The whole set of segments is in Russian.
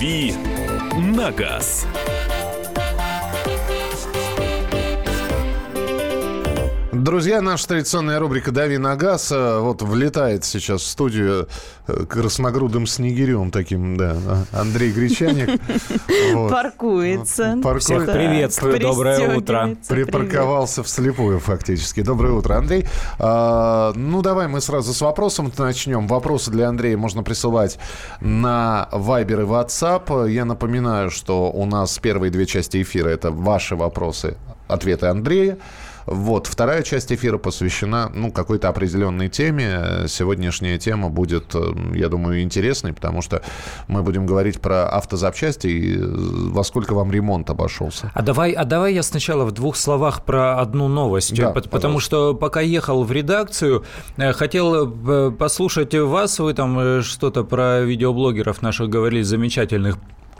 «Дави на газ». Друзья, наша традиционная рубрика «Дави на газ» э, вот влетает сейчас в студию э, красногрудым снегирем таким, да, Андрей Гречаник. Паркуется. Всех приветствую, доброе утро. Припарковался вслепую фактически. Доброе утро, Андрей. А, ну, давай мы сразу с вопросом начнем. Вопросы для Андрея можно присылать на Viber и WhatsApp. Я напоминаю, что у нас первые две части эфира – это ваши вопросы, ответы Андрея. Вот. Вторая часть эфира посвящена ну, какой-то определенной теме. Сегодняшняя тема будет, э, я думаю, интересной, потому что мы будем говорить про автозапчасти и э, во сколько вам ремонт обошелся. А давай, а давай я сначала в двух словах про одну новость. Да, потому пожалуйста. что пока ехал в редакцию, э, хотел послушать вас. Вы там что-то про видеоблогеров наших говорили, замечательных.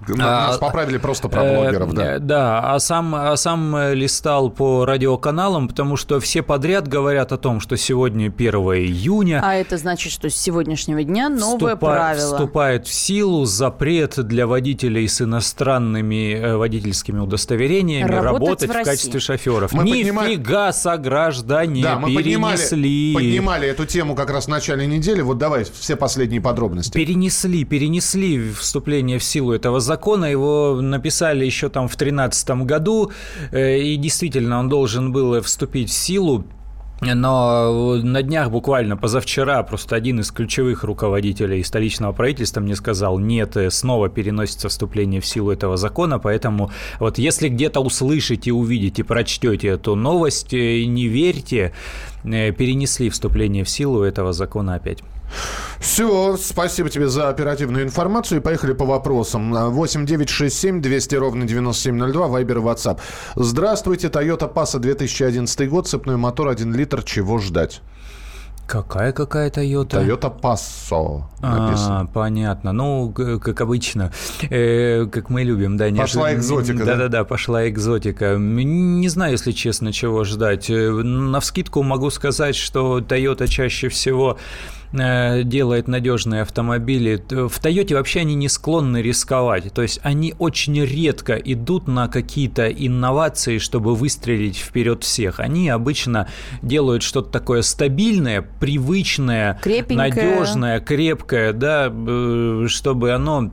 Нас А, поправили просто про Э, блогеров, да. э, Да, а сам, а сам э, листал по радиоканалам, потому что все подряд говорят о том, что сегодня 1 июня. А это значит, что с сегодняшнего дня новое вступа- правило. Вступает в силу запрет для водителей с иностранными э, водительскими удостоверениями Работать работать, в в, качестве шоферов. Мы поднимали- Нифига сограждане Да, мы поднимали, перенесли. поднимали эту тему как раз в начале недели. Вот давай все последние подробности. Перенесли, перенесли вступление в силу этого закона. Его написали еще там в 2013 году. э, И действительно, он должен был вступить в силу. Но на днях, буквально позавчера, просто один из ключевых руководителей столичного правительства мне сказал, нет, э, снова переносится вступление в силу этого закона, поэтому вот если где-то услышите, увидите, прочтете эту новость, э, не верьте, перенесли вступление в силу этого закона опять. Все, спасибо тебе за оперативную информацию. И поехали по вопросам. 8 9 6 7 200 ровно 9702, Вайбер и WhatsApp. Здравствуйте, Toyota Passa 2011 год, цепной мотор 1 литр, чего ждать? Какая какая Toyota? Toyota Passo А, понятно. Ну, как обычно, э, как мы любим, да. Пошла неожиданно- экзотика, да? Да-да-да, пошла экзотика. Не знаю, если честно, чего ждать. Э, Навскидку могу сказать, что Toyota чаще всего делает надежные автомобили. В Toyota вообще они не склонны рисковать. То есть они очень редко идут на какие-то инновации, чтобы выстрелить вперед всех. Они обычно делают что-то такое стабильное, привычное, Крепенькое. надежное, крепкое, да, э, чтобы оно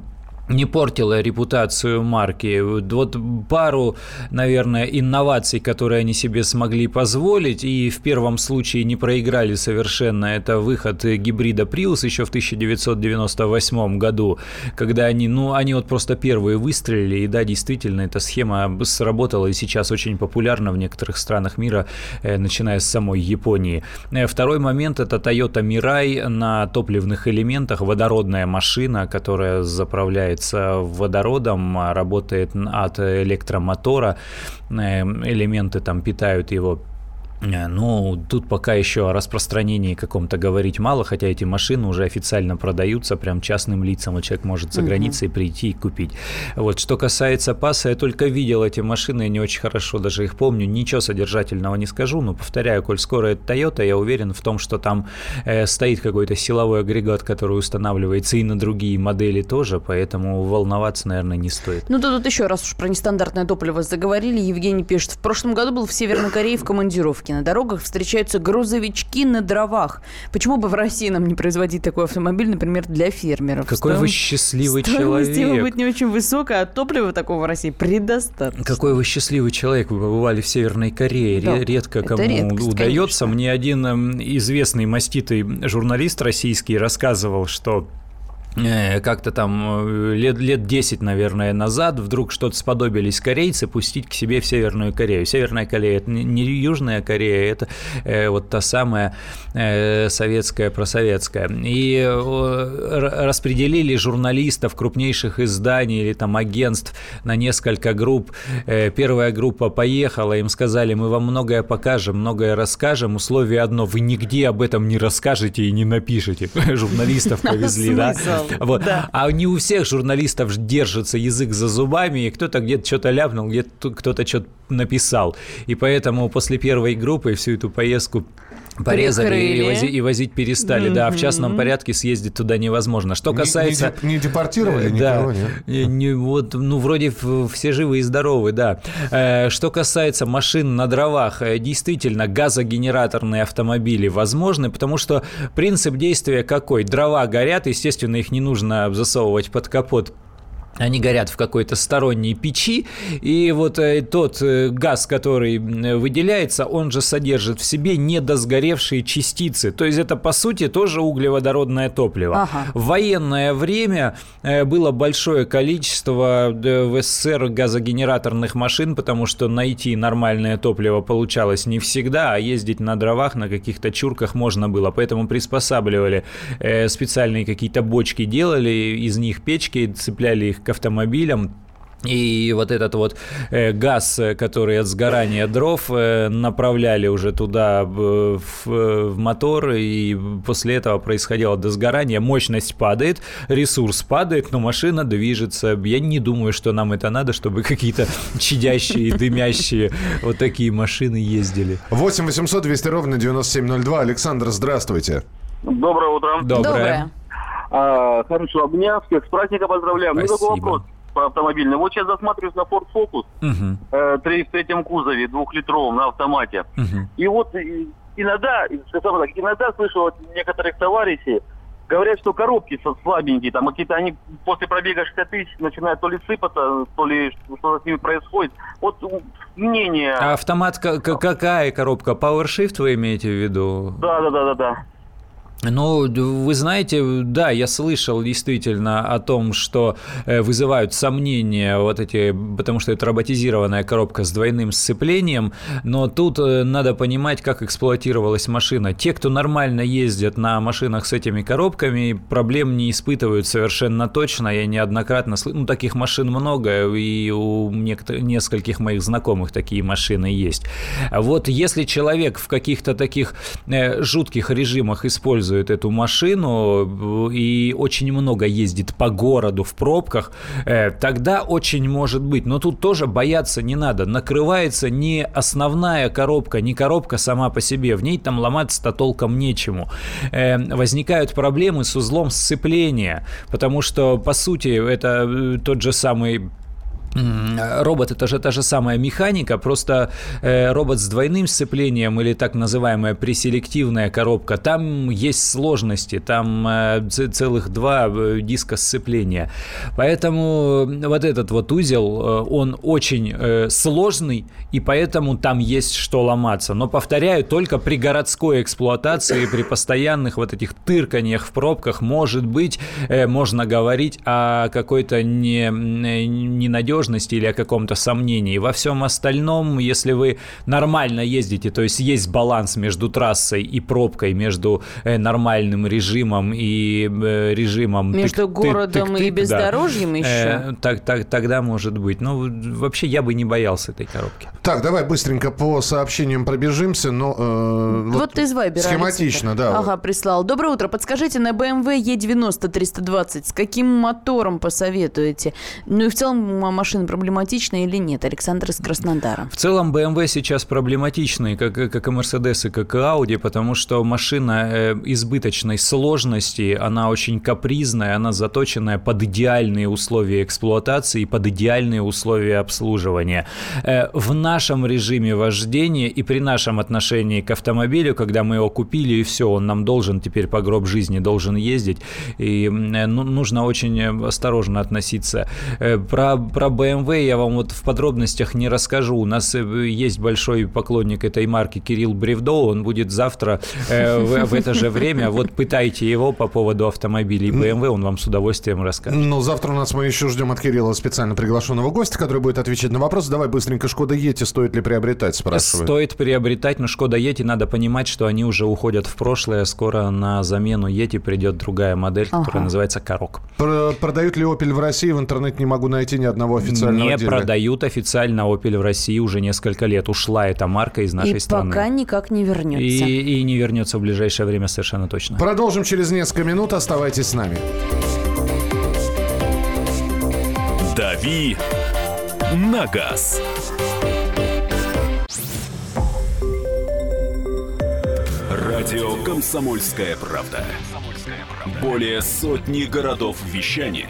не портило репутацию марки. Вот пару, наверное, инноваций, которые они себе смогли позволить, и в первом случае не проиграли совершенно, это выход гибрида Prius еще в 1998 году, когда они, ну, они вот просто первые выстрелили, и да, действительно, эта схема сработала и сейчас очень популярна в некоторых странах мира, э, начиная с самой Японии. Э, Второй момент – это Toyota Mirai на топливных элементах, водородная машина, которая заправляется водородом, а работает от электромотора, Э, элементы там питают его Ну, тут пока еще о распространении каком-то говорить мало, хотя эти машины уже официально продаются прям частным лицам, и человек может за границей прийти и купить. Вот, что касается паса, я только видел эти машины, я не очень хорошо даже их помню, ничего содержательного не скажу, но повторяю, коль скоро это Toyota, я уверен в том, что там э, стоит какой-то силовой агрегат, который устанавливается и на другие модели тоже, поэтому волноваться, наверное, не стоит. Ну, да тут еще раз уж про нестандартное топливо заговорили. Евгений пишет, в прошлом году был в Северной Корее в командировке. На дорогах встречаются грузовички на дровах. Почему бы в России нам не производить такой автомобиль, например, для фермеров? Какой вы Стоим- счастливый Стоимость его человек. будет не очень высокая, а топлива такого в России предостаточно. Какой вы счастливый человек, вы побывали в Северной Корее. Да, Ре- Редко кому редкость, удается. конечно. Мне один эм, известный маститый журналист российский рассказывал, что как-то там э, лет, лет 10, наверное, назад вдруг что-то сподобились корейцы пустить к себе в Северную Корею. Северная Корея – это не- Южная Корея, это э, вот та самая э, советская, просоветская. И э, распределили журналистов крупнейших изданий или там агентств на несколько групп. Э, Первая группа поехала, им сказали, мы вам многое покажем, многое расскажем. Условие одно, вы нигде об этом не расскажете и не напишете. Журналистов повезли, да? Вот. да. А не у всех журналистов держится язык за зубами, и кто-то где-то что-то ляпнул, где-то кто-то что-то написал. И поэтому после первой группы всю эту поездку Порезали и, вози- и возить перестали, да, а в частном порядке съездить туда невозможно. Что Не- касается... Не, не депортировали Э, никого, да. нет? Не- не- вот, ну, вроде все живы и здоровы, да. Э, Что касается машин на дровах, э, действительно, газогенераторные автомобили возможны, потому что принцип действия какой? Дрова горят, естественно, их не нужно засовывать под капот они горят в какой-то сторонней печи, и вот э, тот э, газ, который выделяется, он же содержит в себе недосгоревшие частицы. То есть это, по сути, тоже углеводородное топливо. Ага. В военное время э, было большое количество в СССР газогенераторных машин, потому что найти нормальное топливо получалось не всегда, а ездить на дровах, на каких-то чурках можно было. Поэтому приспосабливали специальные какие-то бочки, делали из них печки, цепляли их к автомобилям. И вот этот вот э, газ, э, который от сгорания дров, э, направляли уже туда в, в- в мотор, и после этого происходило досгорание, мощность падает, ресурс падает, но машина движется. Я не думаю, что нам это надо, чтобы какие-то чадящие, дымящие вот такие машины ездили. 8 800 200 ровно 9702. Александр, здравствуйте. Доброе утро. Доброе. А, хорошо, меня всех с праздника поздравляем. Ну, такой Спасибо. вопрос по автомобильному. Вот сейчас засматриваюсь на Ford Focus Мгм, э, в третьем кузове, двухлитровом, на автомате. мгм. И вот иногда, скажем так, иногда слышу от некоторых товарищей, говорят, что коробки слабенькие, там какие-то они после пробега 60 тысяч начинают то ли сыпаться, то ли что-то с ними происходит. Вот мнение... А автомат ка- ка- какая коробка? PowerShift вы имеете в виду? Да, да, да, да, да. Ну, вы знаете, да, я слышал действительно о том, что э, вызывают сомнения вот эти, потому что это роботизированная коробка с двойным сцеплением, но тут э, надо понимать, как эксплуатировалась машина. Те, кто нормально ездят на машинах с этими коробками, проблем не испытывают совершенно точно. Я неоднократно слышал, ну, таких машин много, и у нескольких моих знакомых такие машины есть. А Вот если человек в каких-то таких э, жутких режимах использует эту машину э, и очень много ездит по городу в пробках, э, тогда очень может быть. Но тут тоже бояться не надо. Накрывается не основная коробка, не коробка сама по себе. В ней там ломаться-то толком нечему. Э, Возникают проблемы с узлом сцепления, потому что, по сути, это тот же самый Робот это же та же самая механика, просто э, робот с двойным сцеплением или так называемая преселективная коробка, там есть сложности, там э, целых два э, диска сцепления. Поэтому вот этот вот узел, э, он очень э, сложный, и поэтому там есть что ломаться. Но, повторяю, только при городской эксплуатации, при постоянных вот этих тырканьях в пробках, может быть, э, можно говорить о какой-то не, ненадежности или о каком-то сомнении. Во всем остальном, если вы нормально ездите, то есть есть баланс между трассой и пробкой, между э, нормальным режимом и э, режимом... Между тык- тык- городом и тык-тык, да. бездорожьем еще? Э, так, так, тогда может быть. Ну, вообще я бы не боялся этой коробки. Так, давай быстренько по сообщениям пробежимся. Но, э, Вот, из Вайбера. Схематично, Александр. да. Ага, прислал. Доброе утро. Подскажите, на BMW E90 320 с каким мотором посоветуете? Ну и в целом м- машина проблематичная или нет? Александр из Краснодара. В целом BMW сейчас проблематичный, как, как и Mercedes, и как и Audi, потому что машина э, избыточной сложности, она очень капризная, она заточенная под идеальные условия эксплуатации, под идеальные условия обслуживания. Э, В нашем режиме вождения и при нашем отношении к автомобилю, когда мы его купили и все, он нам должен теперь по гроб жизни, должен ездить, и э, ну, нужно очень осторожно относиться. Про, про BMW я вам вот в подробностях не расскажу. У нас э, есть большой поклонник этой марки Кирилл Бревдо, он будет завтра э, в, в это же время. Вот пытайте его по поводу автомобилей BMW, он вам с удовольствием расскажет. Ну, завтра у нас мы еще ждем от Кирилла специально приглашенного гостя, который будет отвечать на вопрос. Давай быстренько Шкода Ети стоит ли приобретать, спрашиваю. Стоит приобретать, но Шкода Ети надо понимать, что они уже уходят в прошлое. Скоро на замену Ети придет другая модель, которая Ага. называется Корок. Про- продают ли Opel в России? В интернете не могу найти ни одного официального Не дилера. продают официально Opel в России уже несколько лет. Ушла эта марка из нашей и страны. пока никак не вернется. И, и не вернется в ближайшее время совершенно точно. Продолжим через несколько минут. Оставайтесь с нами. «Дави на газ». Радио «Комсомольская правда». Более сотни городов вещания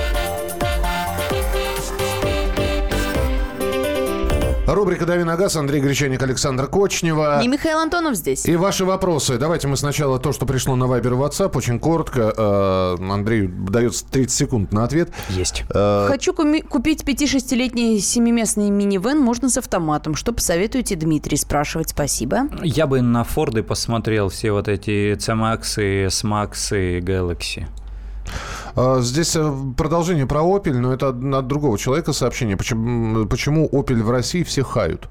Рубрика «Дави на газ». Андрей Гречаник, Александр Кочнева. И Михаил Антонов здесь. И ваши вопросы. Давайте мы сначала то, что пришло на Вайбер и WhatsApp. Очень коротко. Э, Андрей дается 30 секунд на ответ. Есть. Э, Хочу купить 5-6-летний семиместный минивэн, можно с автоматом. Что посоветуете, Дмитрий спрашивает. Спасибо. Я бы на Форды посмотрел все вот эти C-Max, S-Max и Galaxy. Э, Здесь э, продолжение про Opel, но это от другого человека сообщение. Почему, почему Opel в России все хают?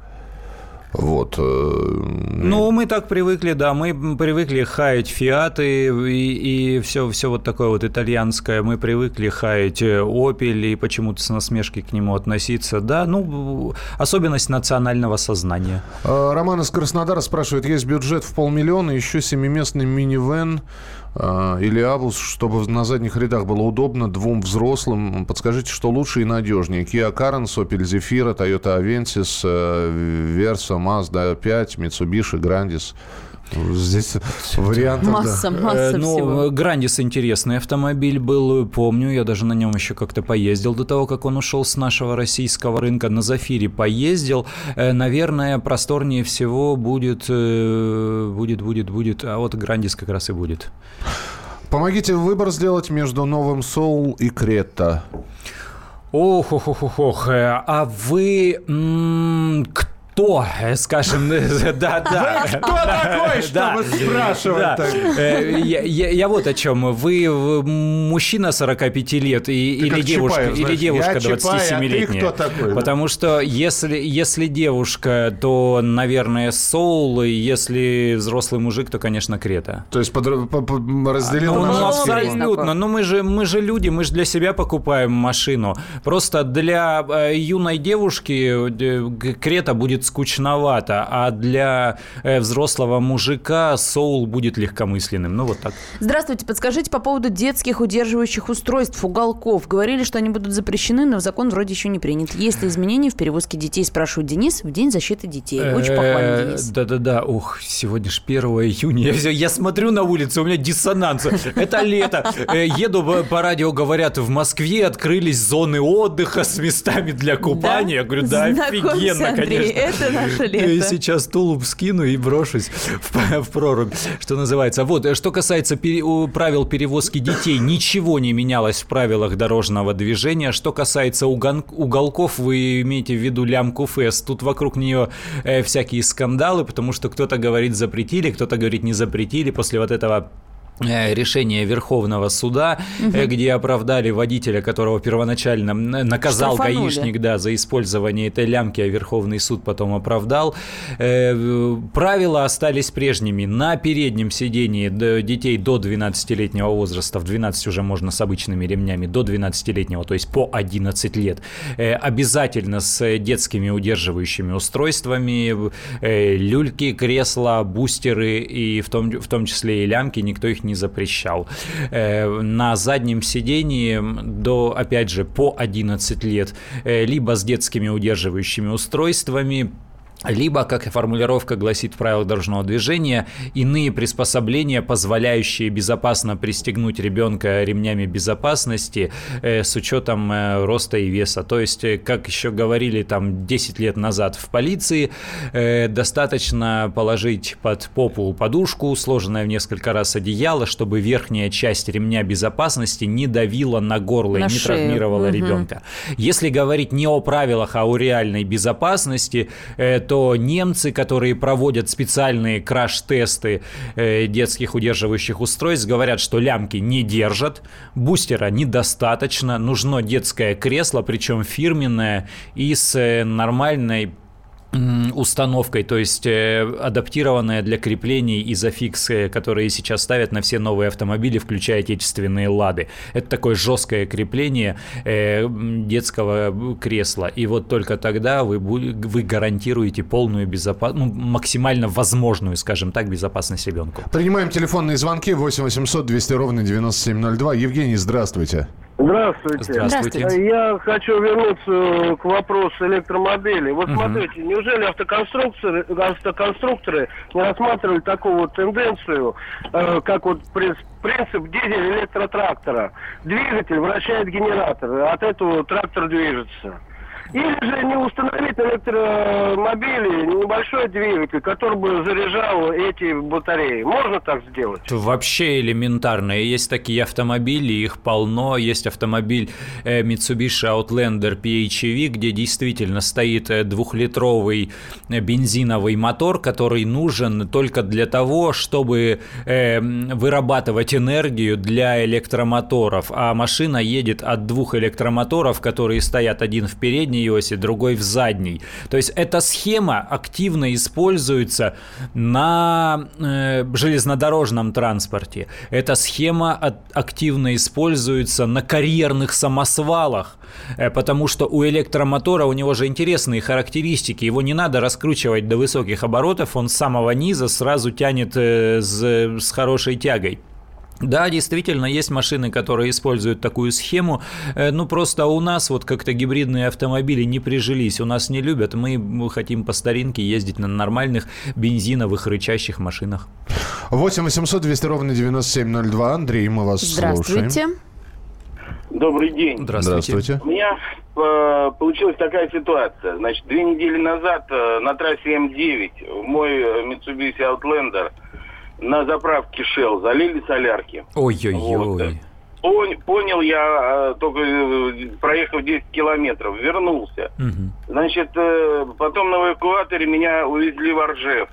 Вот. э, Ну, мы так привыкли, да, мы привыкли хаять фиаты и, и все, все вот такое вот итальянское. Мы привыкли хаять э, Opel и почему-то с насмешкой к нему относиться. Да, ну, особенность национального сознания. Э, Роман из Краснодара спрашивает, есть бюджет в полмиллиона, еще семиместный минивэн э, или абус, чтобы на задних рядах было удобно двум взрослым. Подскажите, что лучше и надежнее? Kia Carens, Opel Zafira, Toyota Avensis, э, Versa, Mazda 5, Mitsubishi, Grandis. Здесь вариантов... да. Масса, масса Э, ну, всего. Грандис интересный автомобиль был, помню, я даже на нем еще как-то поездил до того, как он ушел с нашего российского рынка. На Зафире поездил. Э, Наверное, просторнее всего будет, э, будет, будет, будет, а вот Грандис как раз и будет. Помогите выбор сделать между новым Soul и Крета. Ох, ох, ох, ох, ох. э, А вы м, кто, э, скажем, да, да. Кто такой, чтобы спрашивать? Э, Я, вот о чем. Вы мужчина 45 лет или, девушка, или девушка я Чапай, а ты 27-летняя. кто такой? Потому что если, если девушка, то, наверное, соул, и если взрослый мужик, то, конечно, крета. То есть разделил Ну, на ну, абсолютно. Но мы же, мы же люди, мы же для себя покупаем машину. Просто для э, юной девушки крета будет скучновато, а для э, взрослого мужика соул будет легкомысленным. Ну, вот так. Здравствуйте, подскажите по поводу детских удерживающих устройств, уголков. Говорили, что они будут запрещены, но в закон вроде еще не принят. Есть ли изменения в перевозке детей, спрашивает Денис, в День защиты детей. Очень похвально, Э, Денис. Да-да-да, ух, сегодня ж 1 июня. Я, я смотрю на улицу, у меня диссонанс. Это лето. Э, Еду по- радио, говорят, в Москве открылись зоны отдыха с местами для купания. Я говорю, да, офигенно, конечно. Это наше Я лето. сейчас тулуп скину и брошусь в, в прорубь, что называется. Вот, э, что касается пере- правил перевозки детей, ничего не менялось в правилах дорожного движения. Что касается угон- уголков, вы имеете в виду лямку ФЭС. Тут вокруг нее э, всякие скандалы, потому что кто-то говорит запретили, кто-то говорит не запретили. После вот этого решение Верховного суда, э, где оправдали водителя, которого первоначально м, наказал Штрафанули. гаишник да, за использование этой лямки, а Верховный суд потом оправдал. Э, Правила остались прежними. На переднем сидении детей до 12-летнего возраста, в 12 уже можно с обычными ремнями, до 12-летнего, то есть по 11 лет, э, обязательно с детскими удерживающими устройствами, э, люльки, кресла, бустеры и в том, в том числе и лямки, никто их не запрещал. Э, На заднем сидении до, опять же, по 11 лет, э, либо с детскими удерживающими устройствами, либо, как и формулировка гласит в правилах дорожного движения, иные приспособления, позволяющие безопасно пристегнуть ребенка ремнями безопасности э, с учетом э, роста и веса. То есть, э, как еще говорили там 10 лет назад в полиции, э, достаточно положить под попу подушку, сложенное в несколько раз одеяло, чтобы верхняя часть ремня безопасности не давила на горло На и не шею. травмировала Мгм. ребенка. Если говорить не о правилах, а о реальной безопасности, э, то немцы, которые проводят специальные краш-тесты э, детских удерживающих устройств, говорят, что лямки не держат, бустера недостаточно, нужно детское кресло, причем фирменное и с э, нормальной установкой, то есть э, адаптированная для креплений изофикс, э, которые сейчас ставят на все новые автомобили, включая отечественные «Лады». Это такое жесткое крепление э, детского кресла. И вот только тогда вы, вы гарантируете полную безопасность, ну, максимально возможную, скажем так, безопасность ребенку. Принимаем телефонные звонки 8 800 200 ровно 9702. Евгений, здравствуйте. Здравствуйте. Здравствуйте. Я хочу вернуться к вопросу электромобилей. Вот угу. смотрите, неужели автоконструкторы, автоконструкторы не рассматривали такую вот тенденцию, э, как вот принцип дизель-электротрактора? Двигатель вращает генератор, от этого трактор движется. Или же не установить электромобили небольшой двигатель, который бы заряжал эти батареи. Можно так сделать? Вообще элементарно. Есть такие автомобили, их полно. Есть автомобиль э, Mitsubishi Outlander PHEV, где действительно стоит э, двухлитровый э, бензиновый мотор, который нужен только для того, чтобы вырабатывать энергию для электромоторов. А машина едет от двух электромоторов, которые стоят один в передней передней оси, другой в задней. То есть эта схема активно используется на э, железнодорожном транспорте. Эта схема от, активно используется на карьерных самосвалах, э, потому что у электромотора у него же интересные характеристики. Его не надо раскручивать до высоких оборотов, он с самого низа сразу тянет э, с, с хорошей тягой. Да, действительно, есть машины, которые используют такую схему. Э, ну, просто у нас вот как-то гибридные автомобили не прижились. У нас не любят. Мы хотим по старинке ездить на нормальных бензиновых рычащих машинах. 8 800 200 ровно 9702. Андрей, мы вас Здравствуйте. слушаем. Добрый день. Здравствуйте. Здравствуйте. У меня э, получилась такая ситуация. Значит, две недели назад э, на трассе М9 мой Mitsubishi Outlander – на заправке Shell залили солярки. Ой-ой-ой. Вот. Понял я, э, только э, проехав 10 километров, вернулся. Угу. Значит, э, потом на эвакуаторе меня увезли в Оржев.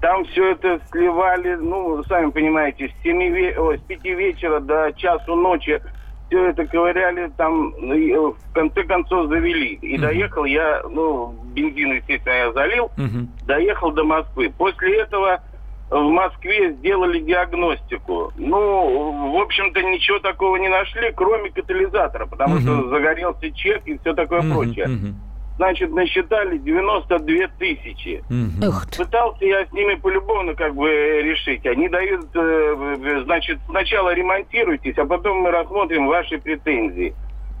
Там все это сливали, ну, сами понимаете, с, 7 ве... О, с 5 вечера до часу ночи все это ковыряли, там в конце концов завели. И угу. доехал я, ну, бензин, естественно, я залил, угу. доехал до Москвы. После этого в Москве сделали диагностику. Ну, в общем-то, ничего такого не нашли, кроме катализатора, потому uh-huh. что загорелся чек и все такое uh-huh, прочее. Uh-huh. Значит, насчитали 92 тысячи. Uh-huh. Пытался я с ними полюбовно как бы решить. Они дают, э, значит, сначала ремонтируйтесь, а потом мы рассмотрим ваши претензии.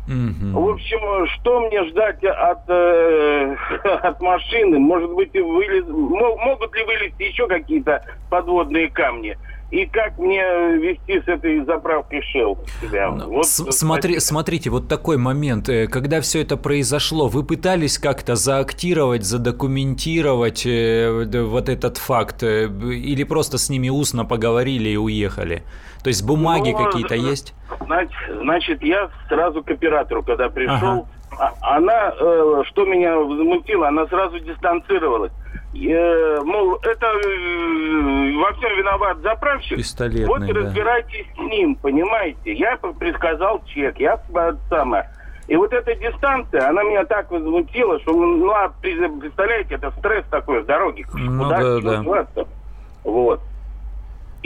Угу. В общем, что мне ждать от, э, от машины? Может быть, вылез, могут ли вылезти еще какие-то подводные камни? И как мне вести с этой заправкой Shell себя. Ну, вот, Смотри, смотрите, вот такой момент. Э, когда все это произошло, вы пытались как-то заактировать, задокументировать э, вот этот факт? Э, или просто с ними устно поговорили и уехали? То есть бумаги ну, какие-то есть? Значит, значит, я сразу к оператору, когда пришел, ага. А, она, э, что меня возмутило, она сразу дистанцировалась. Э, мол, это э, во всем виноват заправщик. Пистолетный, вот и да. разбирайтесь с ним, понимаете? Я предсказал чек, я самое. И вот эта дистанция, она меня так возмутила, что, ну, а, представляете, это стресс такой в дороге. Ну, Куда да, да. Вот.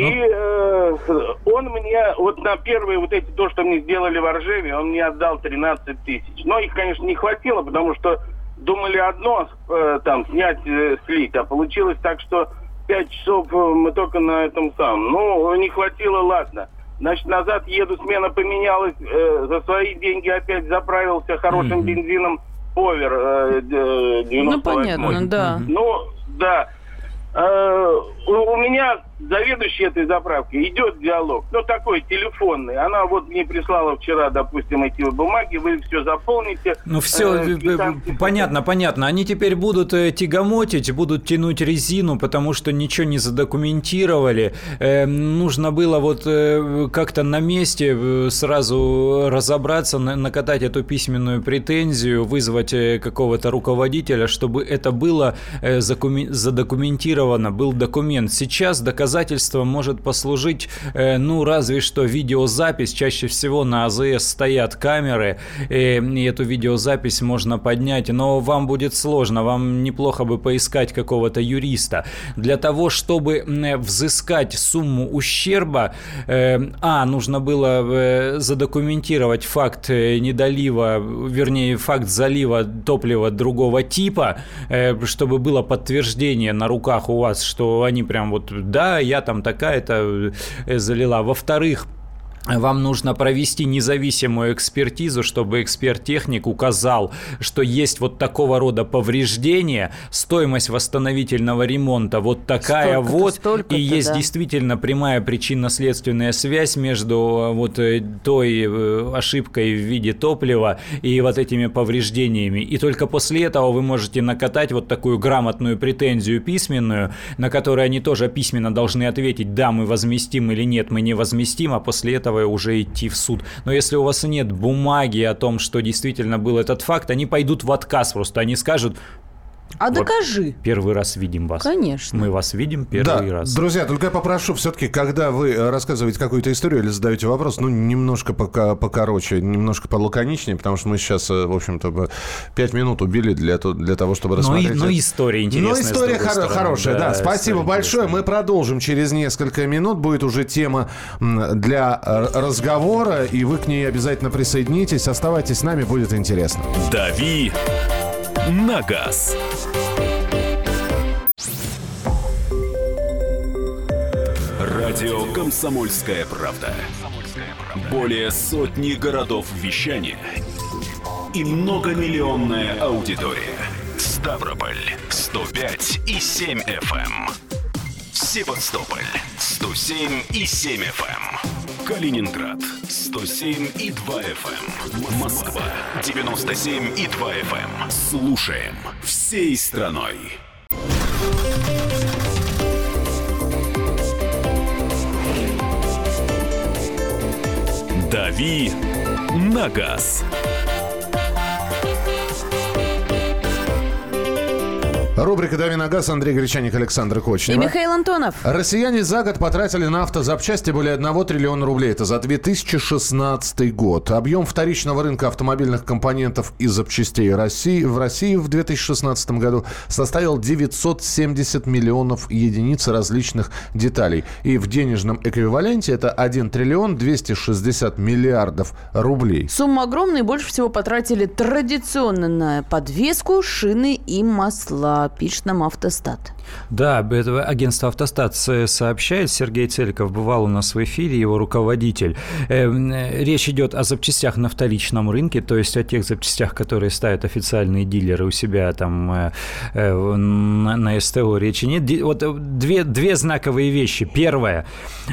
И э, он мне, вот на первые вот эти, то, что мне сделали в Оржеве, он мне отдал 13 тысяч. Но их, конечно, не хватило, потому что думали одно э, там снять, э, слить, а получилось так, что 5 часов э, мы только на этом самом. Ну, не хватило, ладно. Значит, назад еду, смена поменялась, э, за свои деньги опять заправился хорошим mm-hmm. бензином Повер э, 98 Ну, понятно, да. Ну, да. Э, у, у меня заведующий этой заправки идет диалог, ну такой телефонный. Она вот мне прислала вчера, допустим, эти бумаги, вы все заполните. Ну все, э, э понятно, понятно. Они теперь будут э, тягомотить, будут тянуть резину, потому что ничего не задокументировали. Э, нужно было вот э, как-то на месте э, сразу разобраться, на, накатать эту письменную претензию, вызвать какого-то руководителя, чтобы это было э, задокументировано, был документ. Сейчас доказать доказательством может послужить, э, ну, разве что видеозапись. Чаще всего на АЗС стоят камеры, э, и эту видеозапись можно поднять, но вам будет сложно, вам неплохо бы поискать какого-то юриста. Для того, чтобы взыскать сумму ущерба, а, нужно было задокументировать факт недолива, вернее, факт залива топлива другого типа, чтобы было подтверждение на руках у вас, что они прям вот, да, я там такая-то э, залила. Во-вторых, вам нужно провести независимую экспертизу, чтобы эксперт-техник указал, что есть вот такого рода повреждения, стоимость восстановительного ремонта вот такая вот, и есть да. действительно прямая причинно-следственная связь между э, вот э, той э, ошибкой в виде топлива и вот этими повреждениями. И только после этого вы можете накатать вот такую грамотную претензию письменную, на которую они тоже письменно должны ответить, да, мы возместим или нет, мы не возместим, а после этого этого уже идти в суд. Но если у вас нет бумаги о том, что действительно был этот факт, они пойдут в отказ просто. Они скажут, а вот докажи. Первый раз видим вас. Конечно. Мы вас видим первый да. раз. Друзья, только я попрошу все-таки, когда вы э, рассказываете какую-то историю или задаете вопрос, ну, немножко пока покороче, немножко полаконичнее, потому что мы сейчас, э, в общем-то, пять минут убили для, для того, чтобы рассмотреть... Ну, и, ну история интересная. Ну, история хоро- хорошая, да. да Спасибо большое. Мы продолжим через несколько минут. Будет уже тема для э, разговора, и вы к ней обязательно присоединитесь. Оставайтесь с нами, будет интересно. Дави на газ. Радио «Комсомольская правда». Более сотни городов вещания и многомиллионная аудитория. Ставрополь 105 и 7 FM. Эм. Севастополь 107 и 7 FM. Эм. Калининград 107 и 2 FM. Эм. Москва 97 и 2 FM. Слушаем всей страной. «Дави на газ». Рубрика «Дави на газ», Андрей Гречаник, Александр Кочнев. И Михаил Антонов. Россияне за год потратили на автозапчасти более 1 триллиона рублей. Это за 2016 год. Объем вторичного рынка автомобильных компонентов и запчастей России в России в 2016 году составил 970 миллионов единиц различных деталей. И в денежном эквиваленте это 1 триллион 260 миллиардов рублей. Сумма огромная, и больше всего потратили традиционно на подвеску, шины и масла пишет нам «Автостат». Да, это агентство «Автостат» сообщает. Сергей Целиков бывал у нас в эфире, его руководитель. Эм, речь идет о запчастях на вторичном рынке, то есть о тех запчастях, которые ставят официальные дилеры у себя там э, э, на, СТО. Речи нет. Вот две, две знаковые вещи. Первое.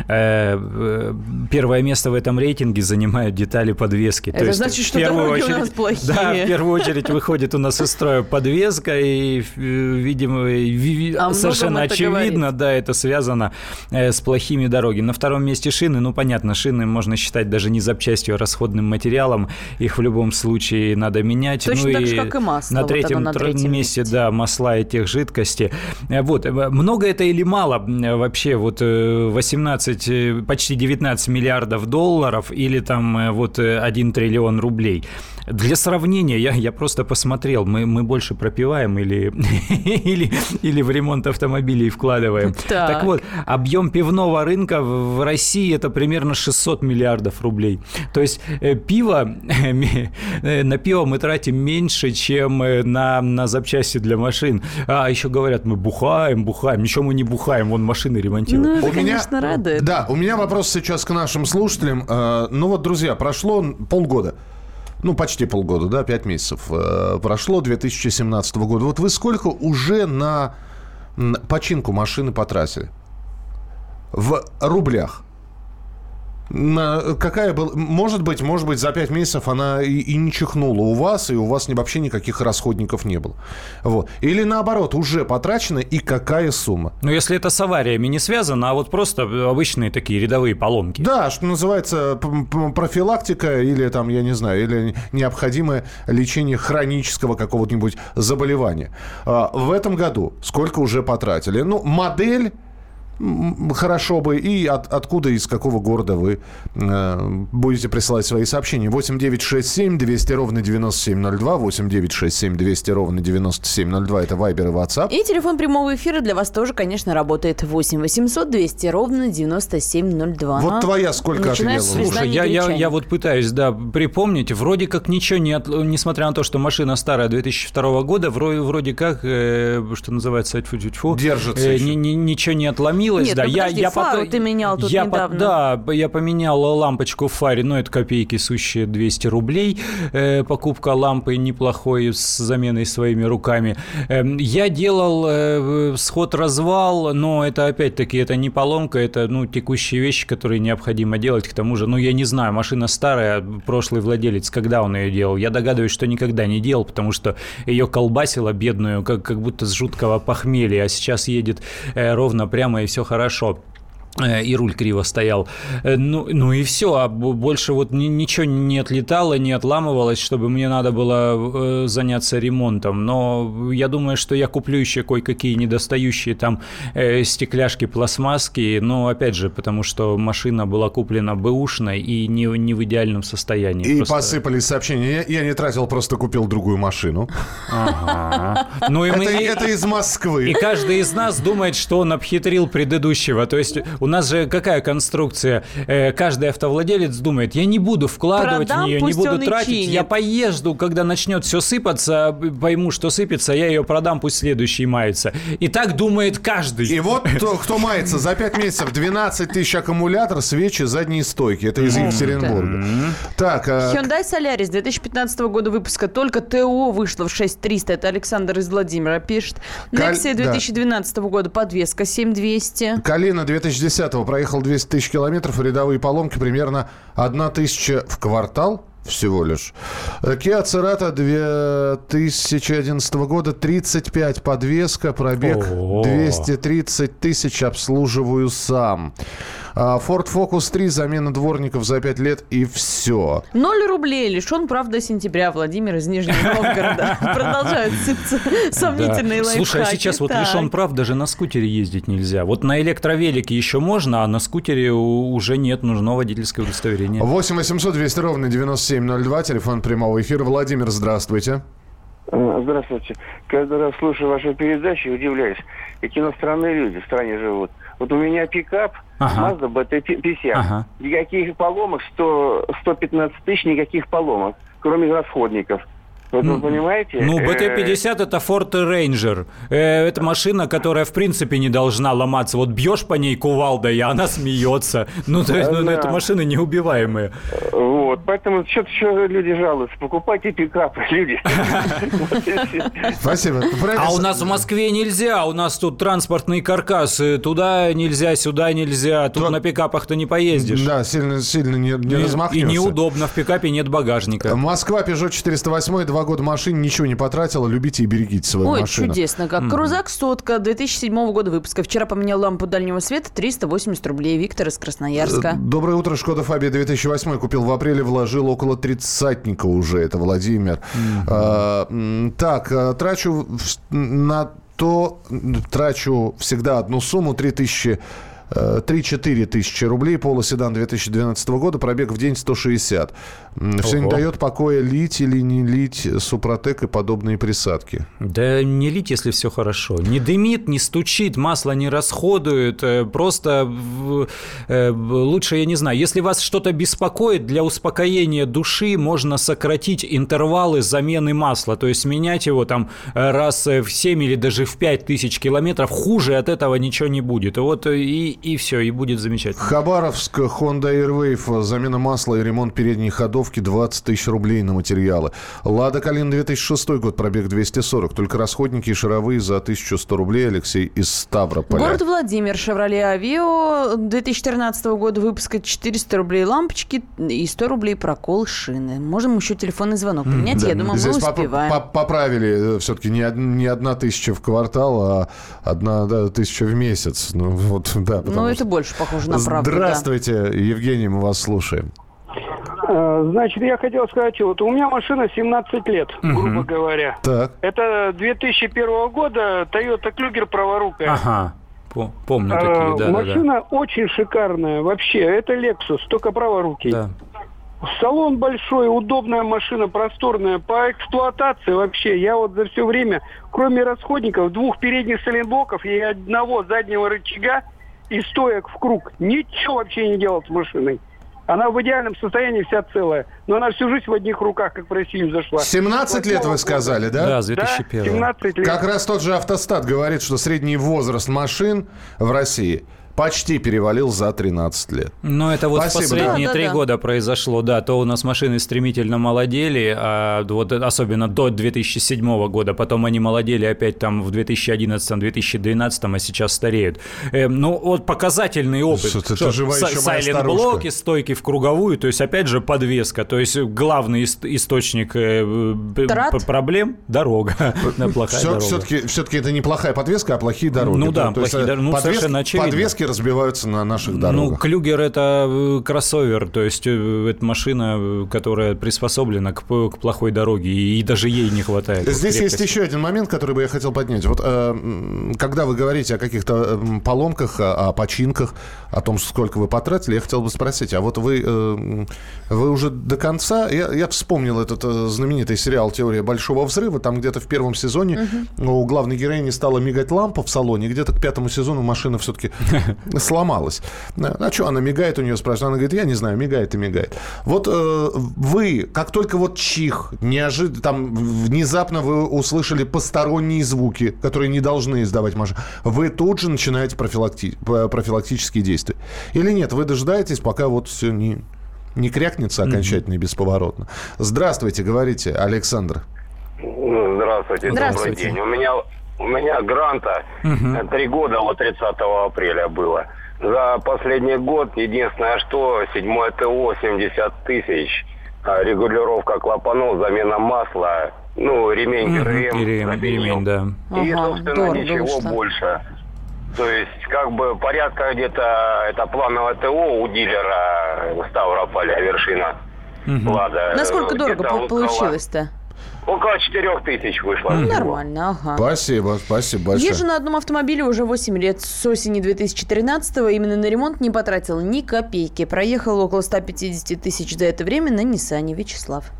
Э, первое место в этом рейтинге занимают детали подвески. Это то есть, значит, что дороги очередь, у нас плохие. Да, в первую очередь выходит у нас из строя подвеска, и, видимо, а совершенно очевидно, да, это связано э, с плохими дорогами. На втором месте шины, ну, понятно, шины можно считать даже не запчастью, а расходным материалом. Их в любом случае надо менять. Точно ну, так же, как и масло. На третьем, вот на третьем месте, месте, да, масла и тех жидкостей. Э, вот, э, много это или мало вообще? Вот 18, почти 19 миллиардов долларов или там вот 1 триллион рублей. Для сравнения, я, я просто посмотрел, мы, мы больше пропиваем или, или, или в ремонт автомобилей вкладываем. Так. так вот, объем пивного рынка в России это примерно 600 миллиардов рублей. То есть э, пиво, э, на пиво мы тратим меньше, чем э, на, на запчасти для машин. А еще говорят, мы бухаем, бухаем. Ничего мы не бухаем, вон машины ремонтируем. Ну, это, у конечно, меня, радует. Да, у меня вопрос сейчас к нашим слушателям. Ну вот, друзья, прошло полгода ну, почти полгода, да, пять месяцев э, прошло 2017 года. Вот вы сколько уже на починку машины потратили? В рублях какая была... Может быть, может быть, за 5 месяцев она и, и не чихнула у вас, и у вас вообще никаких расходников не было. Вот. Или наоборот, уже потрачено, и какая сумма? Ну, если это с авариями не связано, а вот просто обычные такие рядовые поломки. Да, что называется профилактика или там, я не знаю, или необходимое лечение хронического какого-нибудь заболевания. А, в этом году сколько уже потратили? Ну, модель хорошо бы. И от- откуда, из какого города вы э, будете присылать свои сообщения. 8 9 6 7 200 ровно 9702. 8 9 6 7 200 ровно 9702. Это Вайбер и WhatsApp. И телефон прямого эфира для вас тоже, конечно, работает 8 800 200 ровно 9702. Вот твоя сколько Начинаешь отъела? Слушай, я, я, я вот пытаюсь, да, припомнить. Вроде как ничего не... От... Несмотря на то, что машина старая 2002 года, вроде, вроде как, э, что называется, тьфу-тьфу-тьфу, Держится э, ни- ни- ничего не отломилось. Нет, да. ну я, подожди, я фару пока- ты менял тут я по- недавно. Да, я поменял лампочку в фаре, но это копейки сущие 200 рублей. Э, покупка лампы неплохой с заменой своими руками. Эм, я делал э, сход-развал, но это опять-таки это не поломка, это ну, текущие вещи, которые необходимо делать. К тому же, ну я не знаю, машина старая, прошлый владелец, когда он ее делал, я догадываюсь, что никогда не делал, потому что ее колбасило бедную, как, как будто с жуткого похмелья, а сейчас едет э, ровно прямо и все хорошо. Э, И руль криво стоял. Э, Ну, ну и все, а больше вот ни- ничего не отлетало, не отламывалось, чтобы мне надо было э, заняться ремонтом. Но я думаю, что я куплю еще кое-какие недостающие там стекляшки, пластмасски. Но опять же, потому что машина была куплена бэушной и не, не в идеальном состоянии. И Просто- посыпались сообщения. Я, я не тратил, просто купил другую машину. Ага. Ну и Это, мы- это из Москвы. И каждый из нас думает, что он обхитрил предыдущего. То есть у нас же какая конструкция? Э, Каждый автовладелец думает, я не буду вкладывать Продам, в нее, не буду тратить. чинит. Я поезжу, когда начнет все сыпаться, пойму, что сыпется, я ее продам, пусть следующий мается. И так думает каждый. И вот кто, кто мается за 5 месяцев 12 тысяч аккумулятор, свечи, задние стойки. Это из Екатеринбурга. Так, а, Hyundai Solaris 2015 года выпуска. Только ТО вышло в 6300. Это Александр из Владимира пишет. Nexia да. 2012 года подвеска 7200. Калина 2010-го проехал 200 тысяч километров, рядовые поломки примерно 1 тысяча в квартал всего лишь. Kia Cerato 2011 года 35 подвеска, пробег О. 230 тысяч, обслуживаю сам. А, Ford Focus 3, замена дворников за 5 лет и все. Ноль рублей. Лишен, правда, сентября. Владимир из Нижнего Новгорода. Продолжают сомнительные лайфхаки. Слушай, а сейчас вот лишен прав, даже на скутере ездить нельзя. Вот на электровелике еще можно, а на скутере уже нет, нужно водительское удостоверение. 8 800 200 ровно 9702, телефон прямого эфира. Владимир, здравствуйте. Э, Здравствуйте. Каждый раз слушаю вашу передачу и удивляюсь, какие иностранные люди в стране живут. Вот у меня пикап Ага. Mazda BT-50. Ага. Никаких поломок, 100, 115 тысяч, никаких поломок, кроме расходников. Вот вы понимаете? Ну, Э, БТ-50 это Ford Ranger. Э, Это машина, которая в принципе не должна ломаться. Вот бьешь по ней кувалдой, и она смеется. Ну, то есть, ну, Да. это машины неубиваемые. Вот, поэтому что-то еще люди жалуются. Покупайте пикапы, люди. Спасибо. А у нас в Москве нельзя, у нас тут транспортный каркас. э, Туда нельзя, сюда нельзя. Тут То- на пикапах ты не поездишь. Да, сильно, сильно не, размахнешься. И неудобно, в пикапе нет багажника. Москва, Peugeot 408, два года машине, ничего не потратила. Любите и берегите свою Ой, машину. чудесно как. Крузак сотка 2007 года выпуска. Вчера поменял лампу дальнего света 380 рублей. Виктор из Красноярска. Доброе утро, Шкода Фабия 2008 купил в апреле, вложил около тридцатника уже, это Владимир. А, м, так, а, трачу на то, трачу всегда одну сумму, 3000 э, 3-4 тысячи рублей, полоседан 2012 года, пробег в день 160. М, Все не дает покоя лить или не лить Супротек и подобные присадки. Да не лить, если все хорошо. Не дымит, не стучит, масло не расходует. э, Просто э, лучше, я не знаю, если вас что-то беспокоит, для успокоения души можно сократить интервалы замены масла. То есть менять его там э, раз в 7 или даже в 5 тысяч километров. Хуже от этого ничего не будет. Вот и, и все, и будет замечательно. Хабаровск, Honda Airwave, замена масла и ремонт передней ходовки 20 тысяч рублей на материалы. Лада Калин 2006 год, пробег 240, только расходники и шаровые за 1100 рублей. Алексей из Ставрополя. Город Владимир, Шевроле Авио 2013 года выпуска 400 рублей лампочки и 100 рублей прокол шины. Можем еще телефонный звонок принять, я думаю, мы Здесь поп- успеваем. поп- поправили все-таки не, од- не одна тысяча в квартал, а одна да, тысяча в месяц. Ну, вот, да, Ну, потому это что- больше похоже на правду. да. Здравствуйте, Евгений, мы вас слушаем. Э, Значит, я хотел сказать, вот у меня машина 17 лет, грубо говоря. Так. Это 2001 года Toyota Клюгер праворукая. Ага. По- Помню А, такие, да, да, да. машина очень шикарная. Вообще, это Lexus, только праворукий. Да. Салон большой, удобная машина, просторная. По эксплуатации вообще, я вот за все время, кроме расходников, двух передних сайлентблоков и одного заднего рычага и стоек в круг, ничего вообще не делал с машиной. Она в идеальном состоянии вся целая. Но она всю жизнь в одних руках, как в Россию зашла. 17 лет вы сказали, да? Да, с Да, 2001 17 лет. Как раз тот же автостат говорит, что средний возраст машин в России почти перевалил за 13 лет. Ну, это вот Спасибо, в последние да. три Да-да-да. года произошло, да, то у нас машины стремительно молодели, а вот особенно до 2007 года, потом они молодели опять там в 2011-2012, а сейчас стареют. Эм, ну, вот показательный опыт. Что, это жива еще Сайлент-блоки, стойки в круговую, то есть, опять же, подвеска, то есть, главный ис- источник э, Трат? проблем – дорога, Да, Все, все-таки, все-таки это не плохая подвеска, а плохие дороги. Ну да, плохие э, дороги. Ну, совершенно очевидно. Подвески разбиваются на наших Ну, дорогах. Клюгер это э, кроссовер, то есть э, это машина, э, которая приспособлена к, к плохой дороге, и, даже ей не хватает. Здесь есть крепкости. еще один момент, который бы я хотел поднять. Вот э, когда вы говорите о каких-то м, поломках, о, о починках, о том, сколько вы потратили, я хотел бы спросить, а вот вы, э, вы уже до конца... Я, я вспомнил этот э, знаменитый сериал «Теория большого взрыва». Там где-то в первом сезоне у главной героини стала мигать лампа в салоне. Где-то к пятому сезону машина все-таки сломалась. А что она мигает, у нее спрашивают. Она говорит, я не знаю, мигает и мигает. Вот э, вы, как только вот чих, неожиданно, там внезапно вы услышали посторонние звуки, которые не должны издавать машина, вы тут же начинаете профилакти- профилактические действия. Или нет, вы дожидаетесь, пока вот все не, не крякнется окончательно и бесповоротно. Здравствуйте, говорите, Александр. Здравствуйте, Здравствуйте. добрый день. У меня, у меня гранта э, три года, вот 30 апреля было. За последний год единственное, что седьмое ТО 70 тысяч, а регулировка клапанов, замена масла, ну, ремень Мгм, ГРМ. и ремень, да. И, Ага, собственно, дорого ничего вышло. больше. То есть, как бы, порядка где-то, это плановое ТО у дилера в Ставрополе, вершина. Лада. Насколько дорого получилось-то? Около 4 тысяч вышло. всего. Нормально, ага. Спасибо, спасибо большое. Езжу на одном автомобиле уже 8 лет. С осени 2013-го именно на ремонт не потратил ни копейки. Проехал около 150 тысяч за это время на Ниссане. Вячеслав.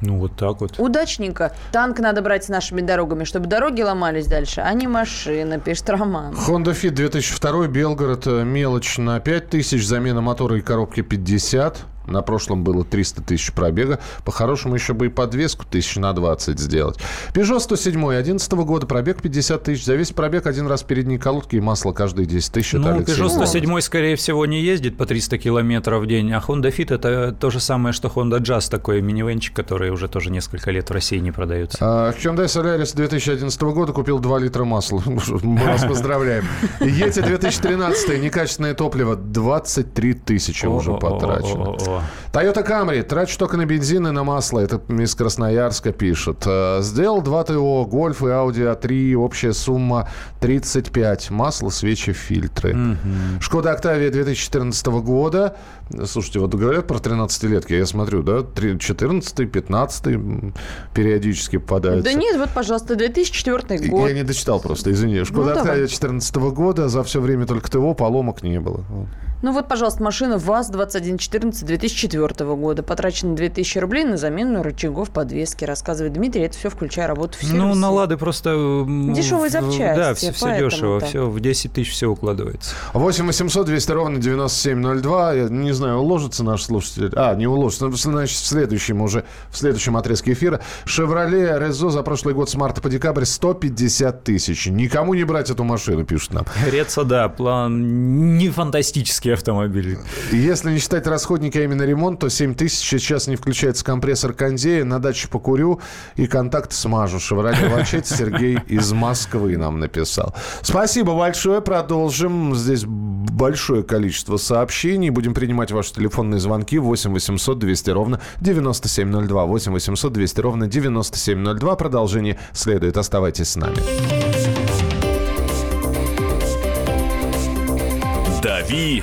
Ну, вот так вот. Удачненько. Танк надо брать с нашими дорогами, чтобы дороги ломались дальше, а не машины, пишет Роман. Honda Fit 2002, Белгород, э, мелочь на 5 тысяч, замена мотора и коробки 50. На прошлом было 300 тысяч пробега. По-хорошему еще бы и подвеску тысяч на 20 сделать. Peugeot 107 11 года, пробег 50 тысяч. За весь пробег один раз передние колодки и масло каждые 10 тысяч. Ну, Алексей Peugeot Иванов. 107, скорее всего, не ездит по 300 километров в день, а Honda Fit это то же самое, что Honda Jazz, такой минивенчик, который уже тоже несколько лет в России не продается. А, Hyundai Solaris 2011 года купил 2 литра масла. Мы вас поздравляем. Yeti 2013, некачественное топливо, 23 тысячи уже потрачено. О-о-о-о-о. Toyota Camry. Трачу только на бензин и на масло. Это из Красноярска пишет. Э, Сделал 2 ТО, Гольф и Audi A3. Общая сумма 35. Масло, свечи, фильтры. Шкода Октавия 2014 года. Слушайте, вот говорят про 13-летки. Я смотрю, да, 14 15 м, периодически попадаются. Да нет, вот, пожалуйста, 2004 Я год. не дочитал просто, извини. Шкода Ну. Октавия 2014 года. За все время только ТО, поломок не было. Ну вот, пожалуйста, машина ВАЗ-2114 2004 года. Потрачено 2000 рублей на замену рычагов подвески, рассказывает Дмитрий. Это все включая работу в сервисе. Ну, на Лады просто... Дешевые запчасти, Да, все, все дешево, так. все в 10 тысяч все укладывается. 8 800 200 ровно 9702. Я не знаю, уложится наш слушатель. А, не уложится. Ну, Значит, в следующем уже, в следующем отрезке эфира. «Шевроле Резо» за прошлый год с марта по декабрь 150 тысяч. Никому не брать эту машину, пишут нам. Реца, да, план не фантастический автомобиль. Если не считать расходники, а именно ремонт, то 7 тысяч сейчас не включается компрессор кондея. На даче покурю и контакт смажу. «Шевроле Вачете» Сергей из Москвы нам написал. Спасибо большое. Продолжим. Здесь большое количество сообщений. Будем принимать ваши телефонные звонки 8 800 200 ровно 9702. 8 800 200 ровно 9702. Продолжение следует. Оставайтесь с нами. «Дави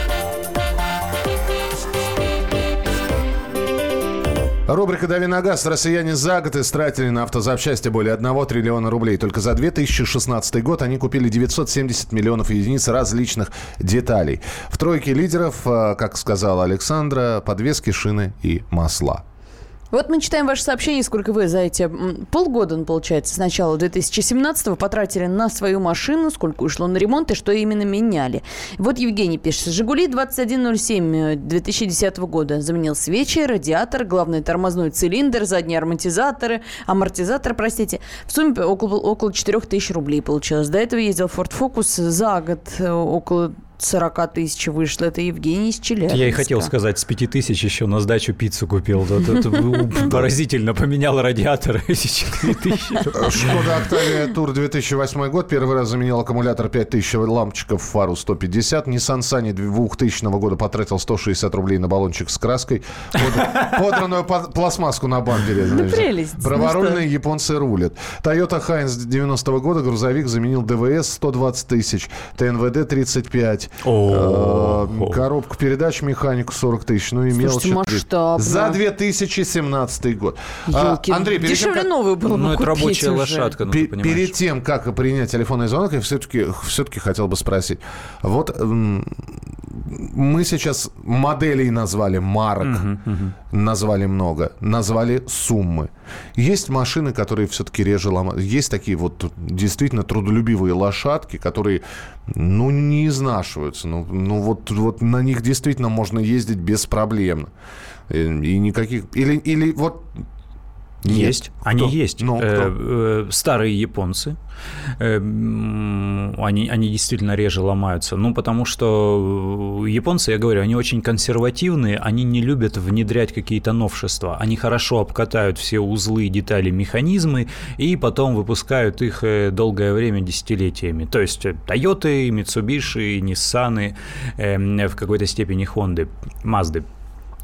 Рубрика «Дави на газ». Россияне за год истратили на автозапчасти более 1 триллиона рублей. Только за 2016 год они купили 970 миллионов единиц различных деталей. В тройке лидеров, э, как сказала Александра, подвески, шины и масла. Вот мы читаем ваше сообщение, сколько вы за эти полгода, ну, получается, с начала 2017-го потратили на свою машину, сколько ушло на ремонт и что именно меняли. Вот Евгений пишет. «Жигули 2107 2010 года. Заменил свечи, радиатор, главный тормозной цилиндр, задние амортизаторы, амортизатор, простите. В сумме около, около 4000 рублей получилось. До этого ездил Ford Focus за год э, около 40 тысяч вышло. Это Евгений из Челябинска. Я и хотел сказать, с 5 тысяч еще на сдачу пиццу купил. Это поразительно. Поменял радиатор. Шкода Октавия Тур 2008 год. Первый раз заменил аккумулятор 5000 лампочков фару 150. Nissan Sunny 2000 года потратил 160 рублей на баллончик с краской. Подранную пластмасску на бампере. прелесть. Праворульные японцы рулят. Toyota Heinz 90 года грузовик заменил ДВС 120 тысяч. ТНВД 35. Э, коробку передач механику 40 тысяч. Ну и мелочи. За 2017 год. А, Андрей, перед тем, дешевле как- новую было Ну, бы это рабочая уже. лошадка, ну. Перед тем, как принять телефонный звонок, я все-таки все-таки хотел бы спросить. Вот мы сейчас моделей назвали, марок назвали много, назвали суммы. Есть машины, которые все-таки реже ломают. Есть такие вот действительно трудолюбивые лошадки, которые, ну, не изнашиваются. Ну, ну вот, вот на них действительно можно ездить беспроблемно. И, и никаких... Или, или вот... Нет. Есть. Они Кто? есть. Ну, кто? Э, э, старые японцы. Э, Они, они действительно реже ломаются. Ну, потому что э, японцы, я говорю, они очень консервативные, они не любят внедрять какие-то новшества. Они хорошо обкатают все узлы, детали, механизмы, и потом выпускают их э, долгое время, десятилетиями. То есть э, Toyota, Mitsubishi, Nissan, э, в какой-то степени Honda, Mazda.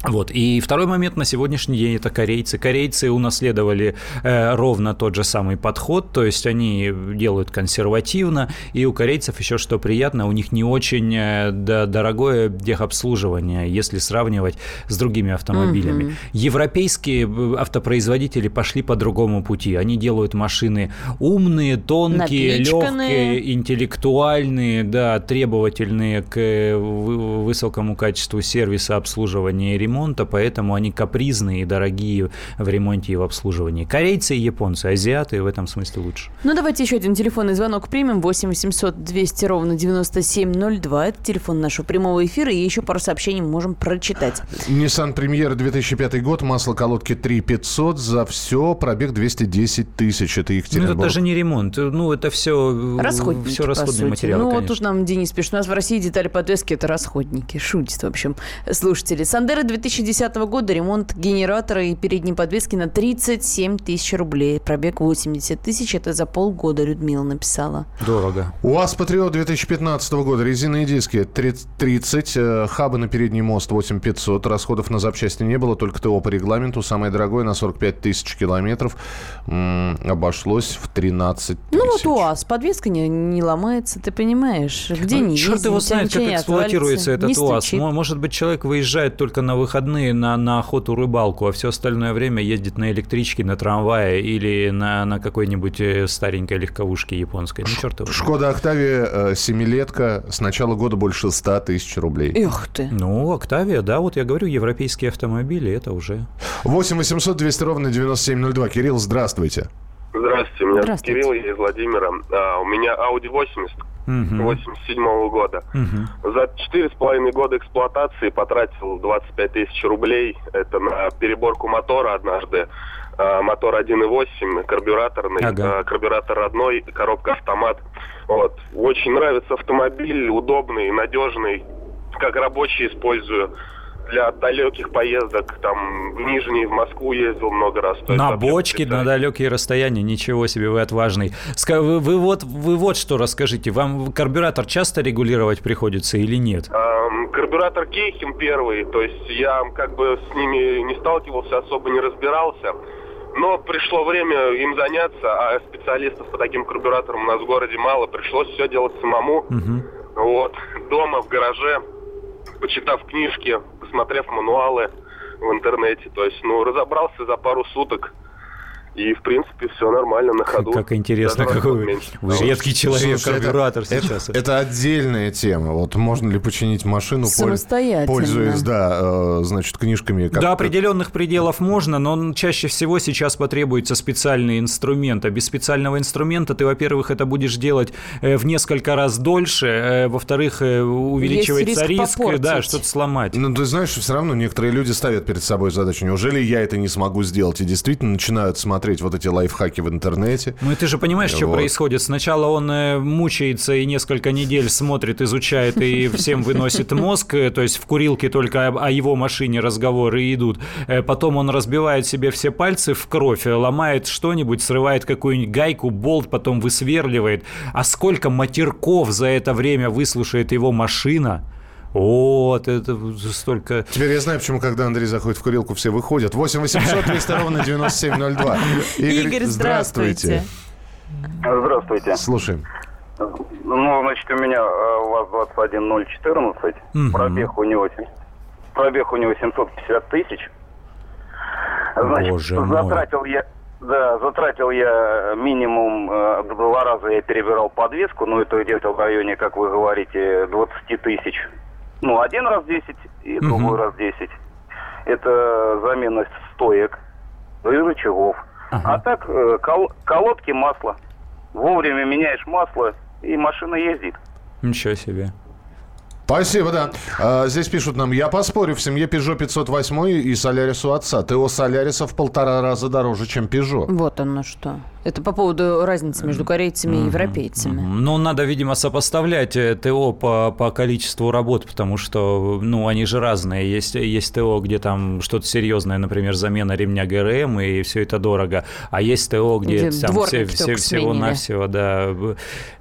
Вот. И второй момент на сегодняшний день это корейцы. Корейцы унаследовали э, ровно тот же самый подход, то есть они делают консервативно, и у корейцев еще что приятно, у них не очень э, да- дорогое техобслуживание, если сравнивать с другими автомобилями. Европейские э, автопроизводители пошли по другому пути. Они делают машины умные, тонкие, легкие, интеллектуальные, да, требовательные к э, вы- высокому качеству сервиса, обслуживания и ремонта, поэтому они капризные и дорогие в ремонте и в обслуживании. Корейцы и японцы, азиаты в этом смысле лучше. Ну, давайте еще один телефонный звонок примем. 8 800 200 ровно 9702. Это телефон нашего прямого эфира. И еще пару сообщений мы можем прочитать. Nissan Премьера 2005 год, масло колодки 3500, за все пробег 210 тысяч. Это Ну, Екатеринбург. это даже не ремонт, ну, это все, Расходники, все по расходные сути. материалы, Ну, вот конечно. тут нам Денис пишет, у нас в России детали подвески – это расходники. Шутит, в общем, слушатели. Сандера 2010 года, ремонт генератора и передней подвески на 37 тысяч рублей. Пробег 80 тысяч, это за полгода Людмила написала. Дорого. УАЗ Патриот 2015 года, резиновые диски 30, э, хабы на передний мост 8500, расходов на запчасти не было, только ТО по регламенту, самое дорогое на 45 тысяч километров, обошлось в 13 тысяч. Ну вот УАЗ, подвеска не, не ломается, ты понимаешь, где не Черт ездит, его у знает, как эксплуатируется этот не УАЗ. стучит. Может быть, человек выезжает только на выходные на, на охоту, рыбалку, а все остальное время ездит на электричке, на трамвае или на, на какой-нибудь э, старенькой легковушке японской. Ну, черт его. Шкода Октавия, э, семилетка, с начала года больше 100 тысяч рублей. Эх ты. Ну, Октавия, да, вот я говорю, европейские автомобили, это уже... 8 800 200 ровно 9702. Кирилл, здравствуйте. Здравствуйте, меня зовут Здравствуйте. Кирилл, из Владимира. А, у меня Audi 80 Мгм. 87 года. Мгм. За четыре с половиной года эксплуатации потратил 25 тысяч рублей. Это на переборку мотора однажды. А, Мотор 1.8, карбюраторный, Ага. а, карбюратор родной, коробка автомат. Вот. Очень нравится автомобиль, удобный, надежный. как рабочий использую для далеких поездок, там, в Нижний, в Москву ездил много раз. На бочке, на далекие расстояния, ничего себе, вы отважный. Вы, вы вот, вы вот что расскажите, вам карбюратор часто регулировать приходится или нет? Эм, Карбюратор Кейхем первый, то есть я как бы с ними не сталкивался, особо не разбирался. Но пришло время им заняться, а специалистов по таким карбюраторам у нас в городе мало. Пришлось все делать самому. Мгм. Вот. Дома, в гараже, почитав книжки, посмотрев мануалы в интернете. То есть, ну, разобрался за пару суток. И, в принципе, все нормально на ходу. Как интересно, Даже какой вы, вы редкий человек, Слушай, это- карбюратор это, сейчас. Это, отдельная тема. Вот можно ли починить машину, Самостоятельно. пользуясь, да, э, значит, книжками. как- До определенных пределов можно, но чаще всего сейчас потребуется специальный инструмент. А без специального инструмента ты, во-первых, это будешь делать э, в несколько раз дольше, э, во-вторых, увеличивается риск риск, попортить. да, что-то сломать. Ну, ты знаешь, все равно некоторые люди ставят перед собой задачу. Неужели я это не смогу сделать? И действительно начинают смотреть вот эти лайфхаки в интернете. Ну и ты же понимаешь, что Вот. происходит. Сначала он э, мучается и несколько недель смотрит, изучает и всем выносит мозг, э, то есть в курилке только о его машине разговоры идут. Э, Потом он разбивает себе все пальцы в кровь, ломает что-нибудь, срывает какую-нибудь гайку, болт, потом высверливает. А сколько матерков за это время выслушает его машина? Вот, это столько... Теперь я знаю, почему, когда Андрей заходит в курилку, все выходят. 8 800 200 ровно 9702. Игорь, здравствуйте. Здравствуйте. Слушаем. Ну, значит, у меня э, УАЗ-21014, Мгм. пробег у него пробег у него 750 тысяч. Значит, Боже мой. затратил я да, затратил я минимум э, два раза я перебирал подвеску, но это где-то в районе, как вы говорите, 20 тысяч. Ну, один раз 10 и Мгм. другой раз 10. Это замена стоек и рычагов. А так, э, кол- колодки масла. Вовремя меняешь масло, и машина ездит. Ничего себе. Спасибо, да. А, здесь пишут нам, я поспорю, в семье Peugeot 508 и Солярис у отца. ТО Соляриса в полтора раза дороже, чем Peugeot. Вот оно что. Это по поводу разницы между корейцами и европейцами. Ну, надо, видимо, сопоставлять э, ТО по, по количеству работ, потому что, ну, они же разные. Есть, есть ТО, где там что-то серьезное, например, замена ремня ГРМ, и все это дорого. А есть ТО, где, Где там все, все, всего-навсего, да,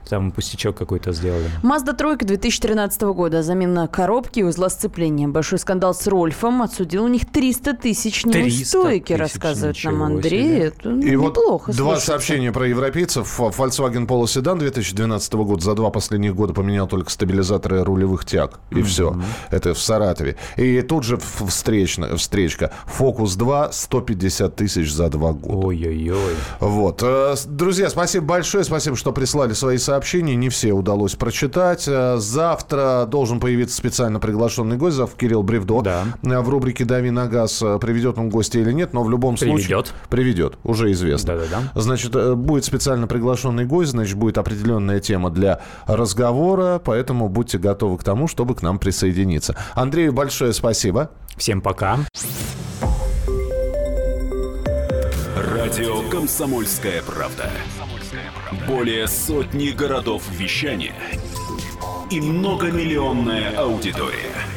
там пустячок какой-то сделали. Мазда тройка 2013 года. Замена коробки и узла сцепления. Большой скандал с Рольфом отсудил у них 300 тысяч 300 неустойки, тысяч, рассказывает нам Андрей. себе. Это И вот неплохо два сообщения про европейцев. Volkswagen Polo Sedan 2012 года за два последних года поменял только стабилизаторы рулевых тяг. И все. Это в Саратове. И тут же в- встречно, встречка. Focus 2 150 тысяч за два года. Ой-ой-ой. Вот. Э, Друзья, спасибо большое. Спасибо, что прислали свои сообщения. Не все удалось прочитать. Э, Завтра должен появиться специально приглашенный гость. Зав Кирилл Бревдо. Да. Э, В рубрике «Дави на газ» приведет он гостя или нет, но в любом случае... Приведет. Приведет. Уже известно. Да-да-да. Значит, э, будет специально приглашенный гость, значит, будет определенная тема для разговора, поэтому будьте готовы к тому, чтобы к нам присоединиться. Андрею большое спасибо. Всем пока. Радио «Комсомольская правда». Более сотни городов вещания и многомиллионная аудитория.